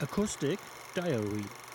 Acoustic Diary.